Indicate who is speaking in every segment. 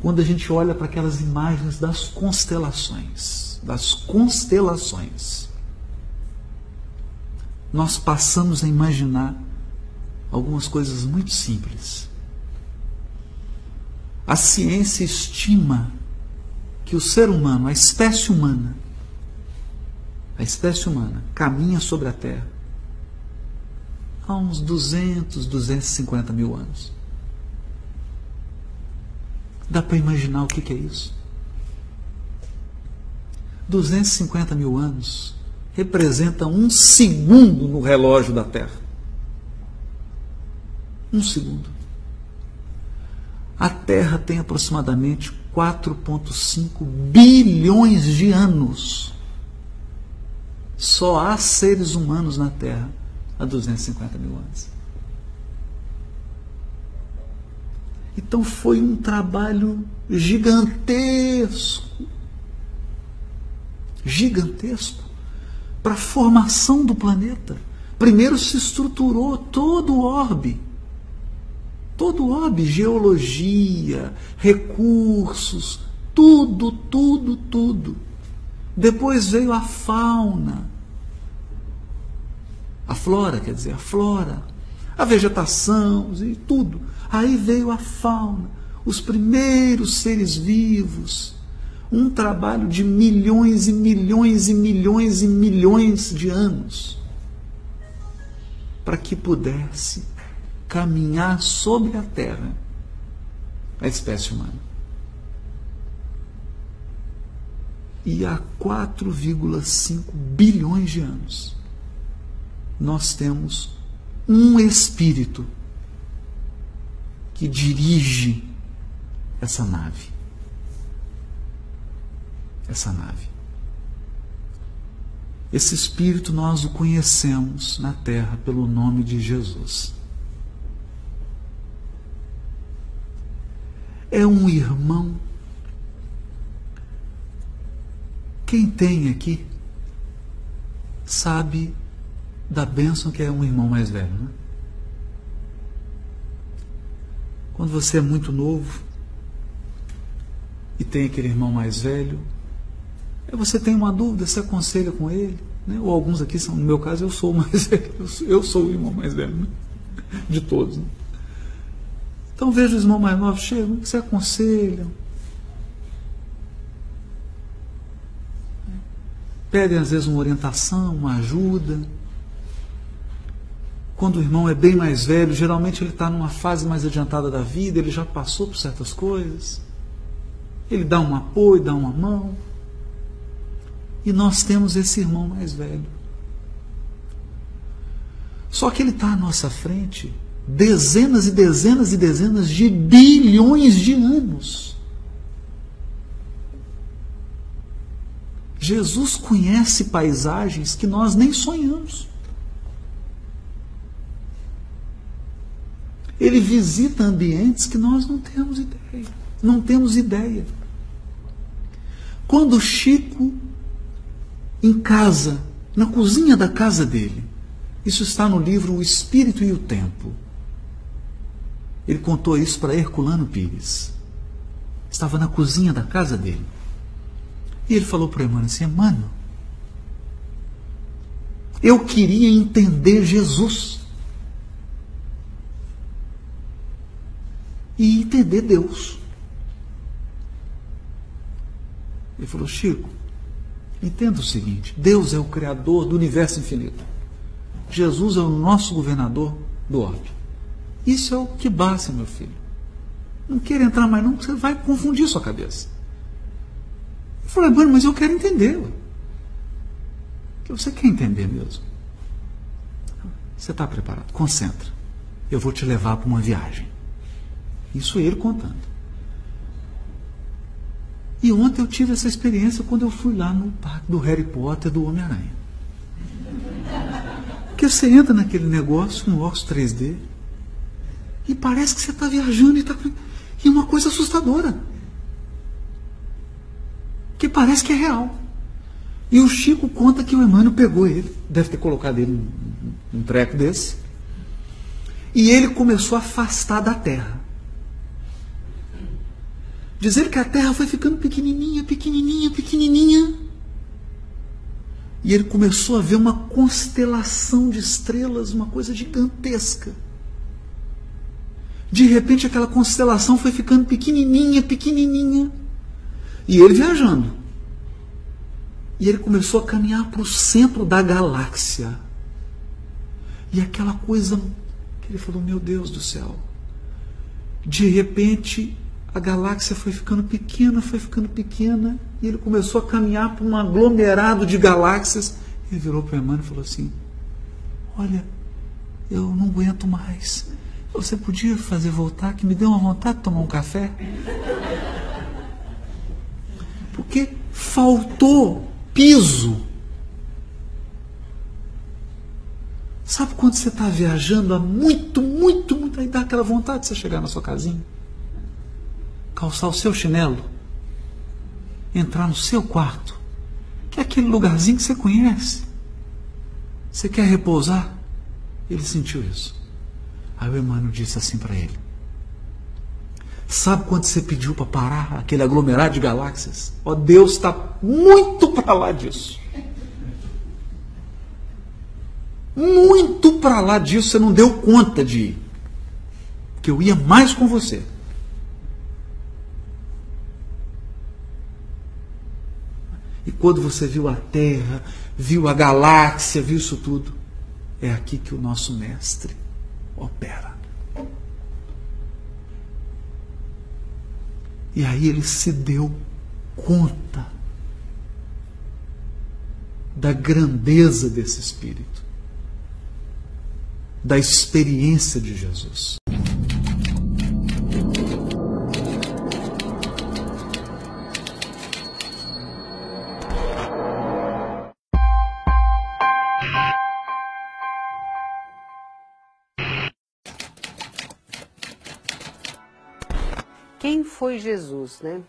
Speaker 1: quando a gente olha para aquelas imagens das constelações, das constelações, nós passamos a imaginar algumas coisas muito simples. A ciência estima que o ser humano, a espécie humana, a espécie humana caminha sobre a Terra há uns 200, 250 mil anos. Dá para imaginar o que, que é isso? 250 mil anos representa um segundo no relógio da Terra. Um segundo. A Terra tem aproximadamente 4,5 bilhões de anos. Só há seres humanos na Terra há 250 mil anos. Então foi um trabalho gigantesco gigantesco para a formação do planeta. Primeiro se estruturou todo o orbe. Todo o orbe, geologia, recursos, tudo, tudo, tudo. Depois veio a fauna. A flora, quer dizer, a flora, a vegetação e tudo. Aí veio a fauna, os primeiros seres vivos. Um trabalho de milhões e milhões e milhões e milhões de anos para que pudesse caminhar sobre a terra a espécie humana. E há 4,5 bilhões de anos nós temos um espírito que dirige essa nave. Essa nave. Esse espírito nós o conhecemos na terra pelo nome de Jesus. É um irmão. Quem tem aqui sabe da bênção que é um irmão mais velho. Né? Quando você é muito novo e tem aquele irmão mais velho, você tem uma dúvida, se aconselha com ele. Né? Ou alguns aqui são, no meu caso, eu sou o mais eu sou o irmão mais velho né? de todos. Né? Então vejo os irmãos mais novos chegam, se aconselham. Pedem às vezes uma orientação, uma ajuda. Quando o irmão é bem mais velho, geralmente ele está numa fase mais adiantada da vida, ele já passou por certas coisas. Ele dá um apoio, dá uma mão. E nós temos esse irmão mais velho. Só que ele está à nossa frente dezenas e dezenas e dezenas de bilhões de anos. Jesus conhece paisagens que nós nem sonhamos. Ele visita ambientes que nós não temos ideia. Não temos ideia. Quando Chico, em casa, na cozinha da casa dele, isso está no livro O Espírito e o Tempo. Ele contou isso para Herculano Pires. Estava na cozinha da casa dele. E ele falou para Emmanuel assim: Emmanuel, eu queria entender Jesus. E entender Deus. Ele falou: Chico, entenda o seguinte: Deus é o Criador do universo infinito. Jesus é o nosso governador do orbe. Isso é o que basta, meu filho. Não queira entrar mais, não, você vai confundir sua cabeça. Eu falei, mano, mas eu quero entender. Que você quer entender mesmo. Você está preparado? Concentra. Eu vou te levar para uma viagem. Isso ele contando. E ontem eu tive essa experiência quando eu fui lá no parque do Harry Potter do Homem-Aranha. Porque você entra naquele negócio, no óculos 3D, e parece que você está viajando e está. E uma coisa assustadora. Que parece que é real. E o Chico conta que o Emmanuel pegou ele, deve ter colocado ele num, num treco desse, e ele começou a afastar da terra. Diz ele que a Terra foi ficando pequenininha, pequenininha, pequenininha. E ele começou a ver uma constelação de estrelas, uma coisa gigantesca. De repente aquela constelação foi ficando pequenininha, pequenininha. E ele viajando. E ele começou a caminhar para o centro da galáxia. E aquela coisa que ele falou: Meu Deus do céu. De repente, a galáxia foi ficando pequena, foi ficando pequena. E ele começou a caminhar para um aglomerado de galáxias. Ele virou para irmã e falou assim: Olha, eu não aguento mais. Você podia fazer voltar, que me deu uma vontade de tomar um café? Porque faltou piso. Sabe quando você está viajando há muito, muito, muito, aí dá aquela vontade de você chegar na sua casinha, calçar o seu chinelo, entrar no seu quarto, que é aquele lugarzinho que você conhece. Você quer repousar? Ele sentiu isso. Aí o Emmanuel disse assim para ele: Sabe quando você pediu para parar aquele aglomerado de galáxias? Ó, oh, Deus está muito para lá disso. Muito para lá disso, você não deu conta de ir. Que eu ia mais com você. E quando você viu a Terra, viu a galáxia, viu isso tudo, é aqui que o nosso mestre opera. E aí ele se deu conta da grandeza desse Espírito, da experiência de Jesus.
Speaker 2: Jesus, né?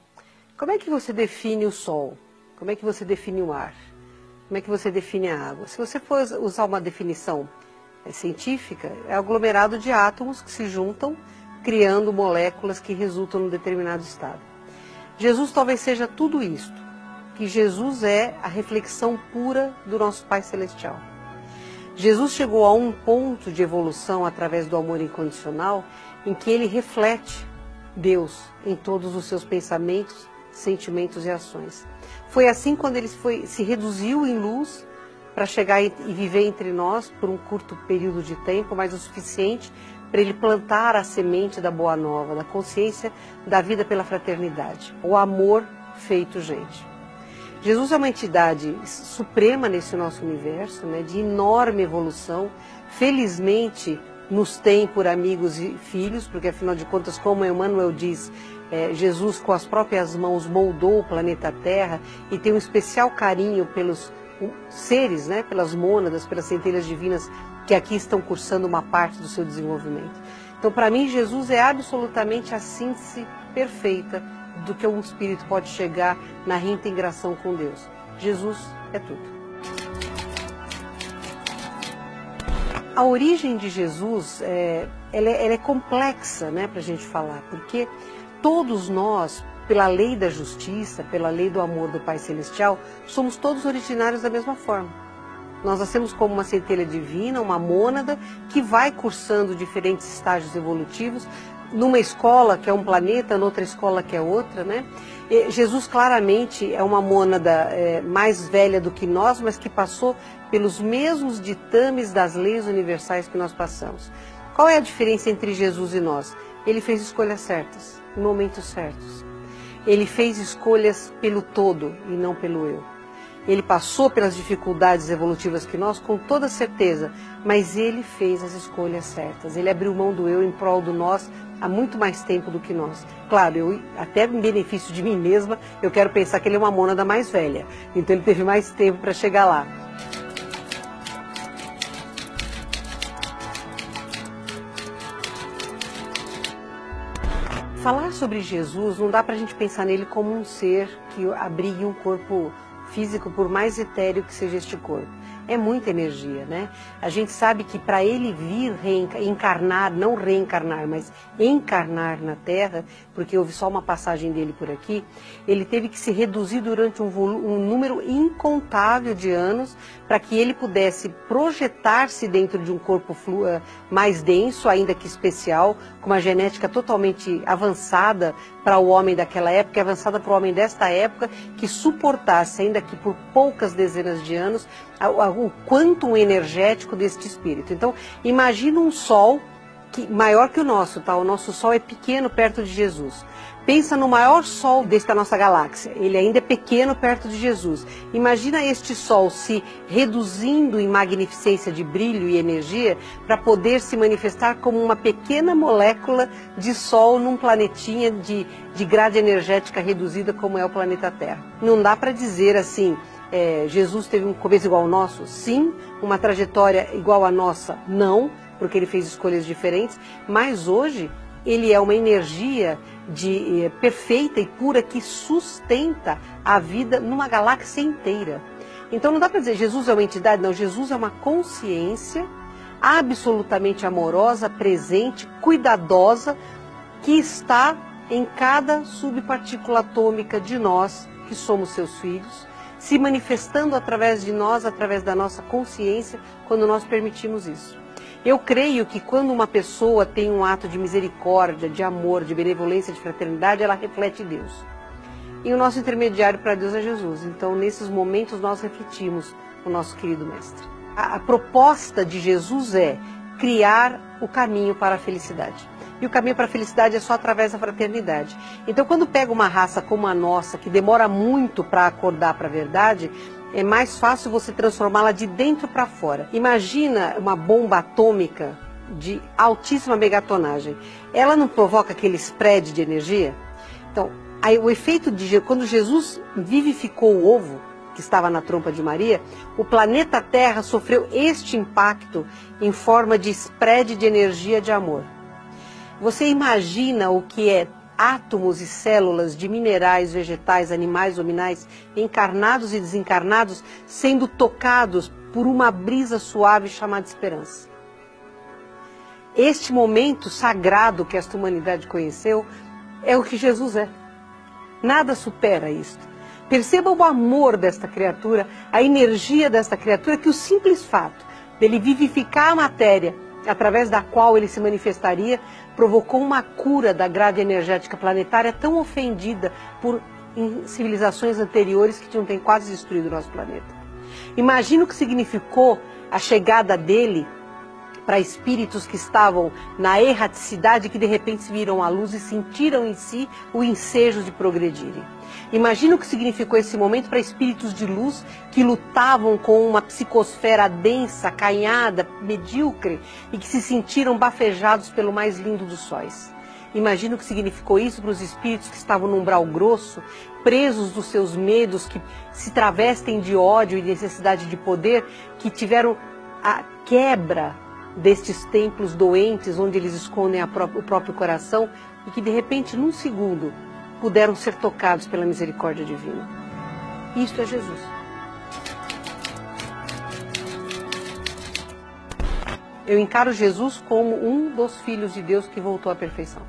Speaker 2: Como é que você define o sol? Como é que você define o ar? Como é que você define a água? Se você for usar uma definição é, científica, é aglomerado de átomos que se juntam, criando moléculas que resultam num determinado estado. Jesus talvez seja tudo isto, que Jesus é a reflexão pura do nosso Pai Celestial. Jesus chegou a um ponto de evolução através do amor incondicional em que ele reflete Deus em todos os seus pensamentos, sentimentos e ações. Foi assim quando ele foi, se reduziu em luz para chegar e viver entre nós por um curto período de tempo, mas o suficiente para ele plantar a semente da boa nova, da consciência da vida pela fraternidade, o amor feito gente. Jesus é uma entidade suprema nesse nosso universo, né, de enorme evolução. Felizmente, nos tem por amigos e filhos, porque afinal de contas, como Emmanuel diz, é, Jesus com as próprias mãos moldou o planeta Terra e tem um especial carinho pelos seres, né, pelas mônadas, pelas centelhas divinas que aqui estão cursando uma parte do seu desenvolvimento. Então, para mim, Jesus é absolutamente a síntese perfeita do que um espírito pode chegar na reintegração com Deus. Jesus é tudo. A origem de Jesus é, ela é, ela é complexa né, para a gente falar, porque todos nós, pela lei da justiça, pela lei do amor do Pai Celestial, somos todos originários da mesma forma. Nós nascemos como uma centelha divina, uma mônada, que vai cursando diferentes estágios evolutivos, numa escola que é um planeta, noutra escola que é outra, né? E Jesus claramente é uma mônada é, mais velha do que nós, mas que passou pelos mesmos ditames das leis universais que nós passamos. Qual é a diferença entre Jesus e nós? Ele fez escolhas certas, em momentos certos. Ele fez escolhas pelo todo e não pelo eu. Ele passou pelas dificuldades evolutivas que nós, com toda certeza, mas ele fez as escolhas certas. Ele abriu mão do eu em prol do nós há muito mais tempo do que nós. Claro, eu até em benefício de mim mesma, eu quero pensar que ele é uma mônada mais velha. Então ele teve mais tempo para chegar lá. Falar sobre Jesus não dá para a gente pensar nele como um ser que abrigue um corpo físico, por mais etéreo que seja este corpo. É muita energia, né? A gente sabe que para ele vir reencarnar, não reencarnar, mas encarnar na Terra, porque houve só uma passagem dele por aqui, ele teve que se reduzir durante um, um número incontável de anos para que ele pudesse projetar-se dentro de um corpo eh, mais denso, ainda que especial, com uma genética totalmente avançada para o homem daquela época, avançada para o homem desta época, que suportasse, ainda que por poucas dezenas de anos, o quantum energético deste espírito. Então, imagina um sol que, maior que o nosso, tá? O nosso sol é pequeno perto de Jesus. Pensa no maior sol desta nossa galáxia. Ele ainda é pequeno perto de Jesus. Imagina este sol se reduzindo em magnificência de brilho e energia para poder se manifestar como uma pequena molécula de sol num planetinha de, de grade energética reduzida como é o planeta Terra. Não dá para dizer assim, é, Jesus teve um começo igual ao nosso? Sim. Uma trajetória igual à nossa? Não, porque ele fez escolhas diferentes. Mas hoje ele é uma energia de, é, perfeita e pura que sustenta a vida numa galáxia inteira. Então não dá para dizer Jesus é uma entidade, não. Jesus é uma consciência absolutamente amorosa, presente, cuidadosa, que está em cada subpartícula atômica de nós, que somos seus filhos, se manifestando através de nós, através da nossa consciência, quando nós permitimos isso. Eu creio que quando uma pessoa tem um ato de misericórdia, de amor, de benevolência, de fraternidade, ela reflete Deus. E o nosso intermediário para Deus é Jesus. Então, nesses momentos, nós refletimos o nosso querido Mestre. A, a proposta de Jesus é criar o caminho para a felicidade. E o caminho para a felicidade é só através da fraternidade. Então, quando pega uma raça como a nossa, que demora muito para acordar para a verdade, é mais fácil você transformá-la de dentro para fora. Imagina uma bomba atômica de altíssima megatonagem. Ela não provoca aquele spread de energia? Então, aí, o efeito de quando Jesus vivificou o ovo que estava na trompa de Maria, o planeta Terra sofreu este impacto em forma de spread de energia de amor. Você imagina o que é átomos e células de minerais, vegetais, animais, hominais, encarnados e desencarnados, sendo tocados por uma brisa suave chamada esperança. Este momento sagrado que esta humanidade conheceu é o que Jesus é. Nada supera isto. Perceba o amor desta criatura, a energia desta criatura, que o simples fato dele vivificar a matéria através da qual ele se manifestaria, provocou uma cura da grade energética planetária tão ofendida por civilizações anteriores que tinham quase destruído o nosso planeta. Imagina o que significou a chegada dele para espíritos que estavam na erraticidade que de repente viram à luz e sentiram em si o ensejo de progredirem. Imagina o que significou esse momento para espíritos de luz que lutavam com uma psicosfera densa, acanhada, medíocre e que se sentiram bafejados pelo mais lindo dos sóis. Imagina o que significou isso para os espíritos que estavam no umbral grosso, presos dos seus medos, que se travestem de ódio e necessidade de poder, que tiveram a quebra destes templos doentes onde eles escondem pró o próprio coração e que de repente, num segundo, puderam ser tocados pela misericórdia divina. Isto é Jesus. Eu encaro Jesus como um dos filhos de Deus que voltou à perfeição.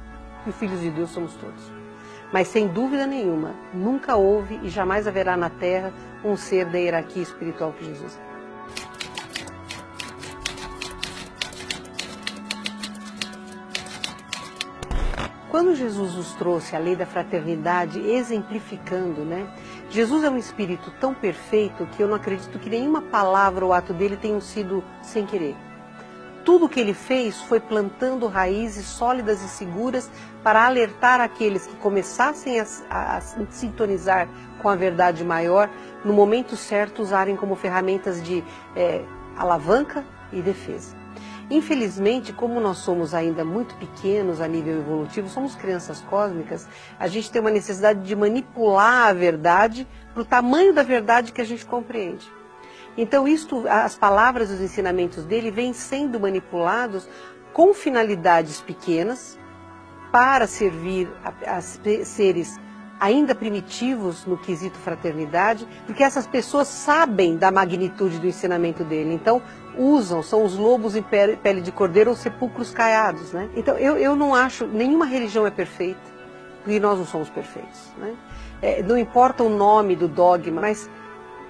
Speaker 2: E os filhos de Deus somos todos. Mas sem dúvida nenhuma, nunca houve e jamais haverá na terra um ser da hierarquia espiritual que Jesus é. Quando Jesus nos trouxe a lei da fraternidade, exemplificando, né? Jesus é um espírito tão perfeito que eu não acredito que nenhuma palavra ou ato dele tenham sido sem querer. Tudo o que ele fez foi plantando raízes sólidas e seguras para alertar aqueles que começassem a, a, a sintonizar com a verdade maior, no momento certo usarem como ferramentas de é, alavanca e defesa. Infelizmente, como nós somos ainda muito pequenos a nível evolutivo, somos crianças cósmicas, a gente tem uma necessidade de manipular a verdade para o tamanho da verdade que a gente compreende. Então, isto, as palavras e os ensinamentos dele vêm sendo manipulados com finalidades pequenas para servir a, a seres ainda primitivos no quesito fraternidade, porque essas pessoas sabem da magnitude do ensinamento dele. Então, usam, são os lobos em pele de cordeiro ou sepulcros caiados. Né? Então, eu, eu não acho, nenhuma religião é perfeita, porque nós não somos perfeitos. Né? É, não importa o nome do dogma, mas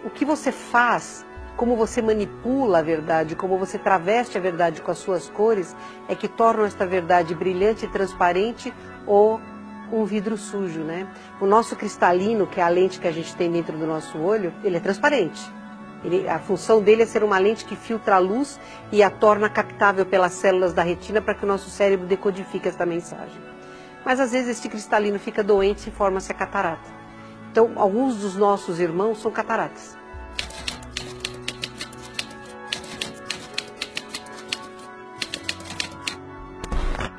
Speaker 2: o que você faz, como você manipula a verdade, como você traveste a verdade com as suas cores, é que torna esta verdade brilhante e transparente ou um vidro sujo, né? O nosso cristalino, que é a lente que a gente tem dentro do nosso olho, ele é transparente. Ele, a função dele é ser uma lente que filtra a luz e a torna captável pelas células da retina para que o nosso cérebro decodifique esta mensagem. Mas às vezes este cristalino fica doente e forma-se a catarata. Então, alguns dos nossos irmãos são cataratas.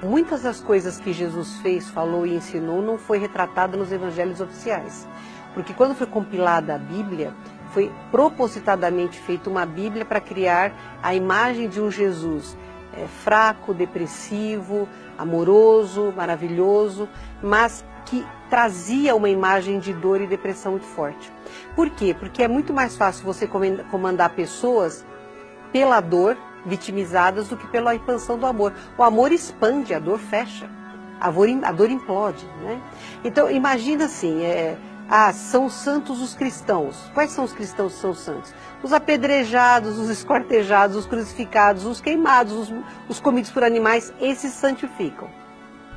Speaker 2: Muitas das coisas que Jesus fez, falou e ensinou não foi retratada nos evangelhos oficiais. Porque quando foi compilada a Bíblia, foi propositadamente feita uma Bíblia para criar a imagem de um Jesus é, fraco, depressivo, amoroso, maravilhoso, mas que trazia uma imagem de dor e depressão muito forte. Por quê? Porque é muito mais fácil você comandar pessoas pela dor vitimizadas do que pela expansão do amor. O amor expande, a dor fecha, a dor, implode. Né? Então, imagina assim, é, ah, são santos os cristãos. Quais são os cristãos que são santos? Os apedrejados, os esquartejados, os crucificados, os queimados, os, os comidos por animais, esses santificam.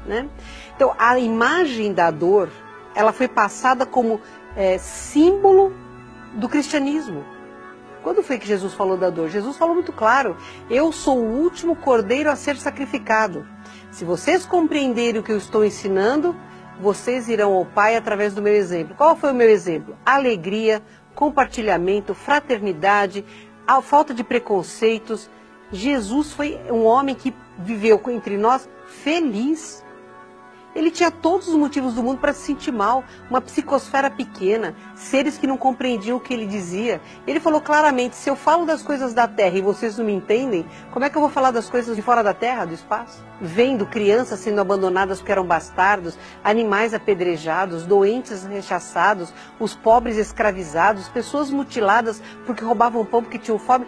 Speaker 2: Né? Então, a imagem da dor, ela foi passada como é, símbolo do cristianismo. Quando foi que Jesus falou da dor? Jesus falou muito claro: Eu sou o último cordeiro a ser sacrificado. Se vocês compreenderem o que eu estou ensinando, vocês irão ao Pai através do meu exemplo. Qual foi o meu exemplo? Alegria, compartilhamento, fraternidade, a falta de preconceitos. Jesus foi um homem que viveu entre nós feliz. Ele tinha todos os motivos do mundo para se sentir mal, uma psicosfera pequena, seres que não compreendiam o que ele dizia. Ele falou claramente: se eu falo das coisas da terra e vocês não me entendem, como é que eu vou falar das coisas de fora da terra, do espaço? Vendo crianças sendo abandonadas porque eram bastardos, animais apedrejados, doentes rechaçados, os pobres escravizados, pessoas mutiladas porque roubavam pão porque tinham fome.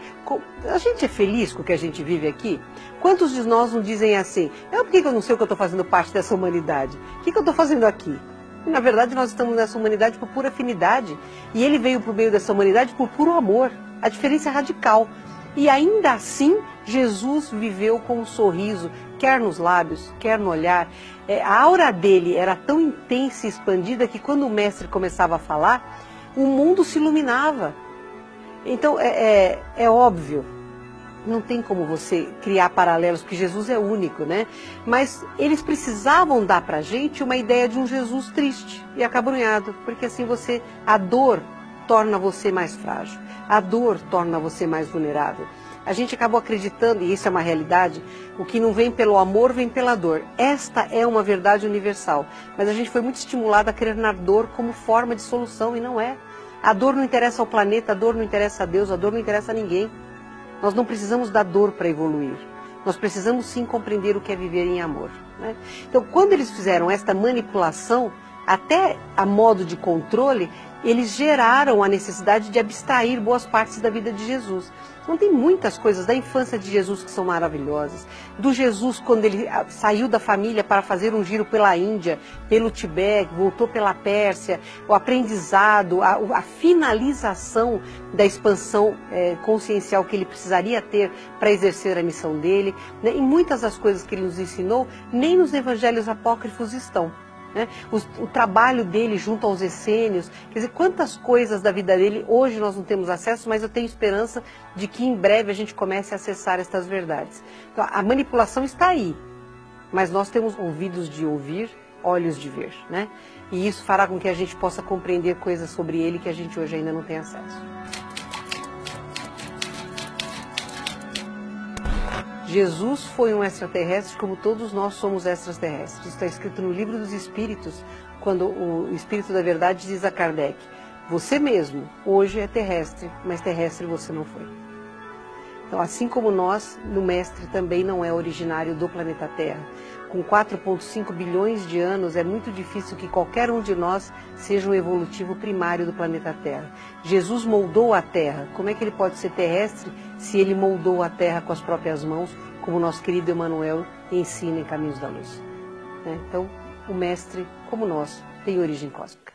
Speaker 2: A gente é feliz com o que a gente vive aqui? Quantos de nós não dizem assim? Eu, por que eu não sei o que eu estou fazendo parte dessa humanidade? O que, eu estou fazendo aqui? Na verdade, nós estamos nessa humanidade por pura afinidade. E ele veio o meio dessa humanidade por puro amor. A diferença é radical. E ainda assim, Jesus viveu com um sorriso, quer nos lábios, quer no olhar. É, a aura dele era tão intensa e expandida que quando o mestre começava a falar, o mundo se iluminava. Então, é, é, é óbvio não tem como você criar paralelos, porque Jesus é único, né? Mas eles precisavam dar para a gente uma ideia de um Jesus triste e acabrunhado, porque assim você, a dor torna você mais frágil, a dor torna você mais vulnerável. A gente acabou acreditando, e isso é uma realidade, o que não vem pelo amor vem pela dor. Esta é uma verdade universal, mas a gente foi muito estimulado a crer na dor como forma de solução e não é. A dor não interessa ao planeta, a dor não interessa a Deus, a dor não interessa a ninguém. Nós não precisamos da dor para evoluir. Nós precisamos sim compreender o que é viver em amor. Né? Então, quando eles fizeram esta manipulação, até a modo de controle, eles geraram a necessidade de abstrair boas partes da vida de Jesus. Então tem muitas coisas da infância de Jesus que são maravilhosas. Do Jesus quando ele ah, saiu da família para fazer um giro pela Índia, pelo Tibete, voltou pela Pérsia, o aprendizado, a, a finalização da expansão é, consciencial que ele precisaria ter para exercer a missão dele. Né? E muitas das coisas que ele nos ensinou nem nos evangelhos apócrifos estão. Né? O, o, trabalho dele junto aos essênios, quer dizer, quantas coisas da vida dele hoje nós não temos acesso, mas eu tenho esperança de que em breve a gente comece a acessar estas verdades. Então, a manipulação está aí, mas nós temos ouvidos de ouvir, olhos de ver, né? E isso fará com que a gente possa compreender coisas sobre ele que a gente hoje ainda não tem acesso. Jesus foi um extraterrestre como todos nós somos extraterrestres. Está escrito no livro dos Espíritos, quando o Espírito da Verdade diz a Kardec: Você mesmo hoje é terrestre, mas terrestre você não foi. Então, assim como nós, o Mestre também não é originário do planeta Terra. Com 4,5 bilhões de anos, é muito difícil que qualquer um de nós seja um evolutivo primário do planeta Terra. Jesus moldou a Terra. Como é que ele pode ser terrestre se ele moldou a Terra com as próprias mãos, como nosso querido Emmanuel ensina em Caminhos da Luz? Né? Então, o Mestre, como nós, tem origem cósmica.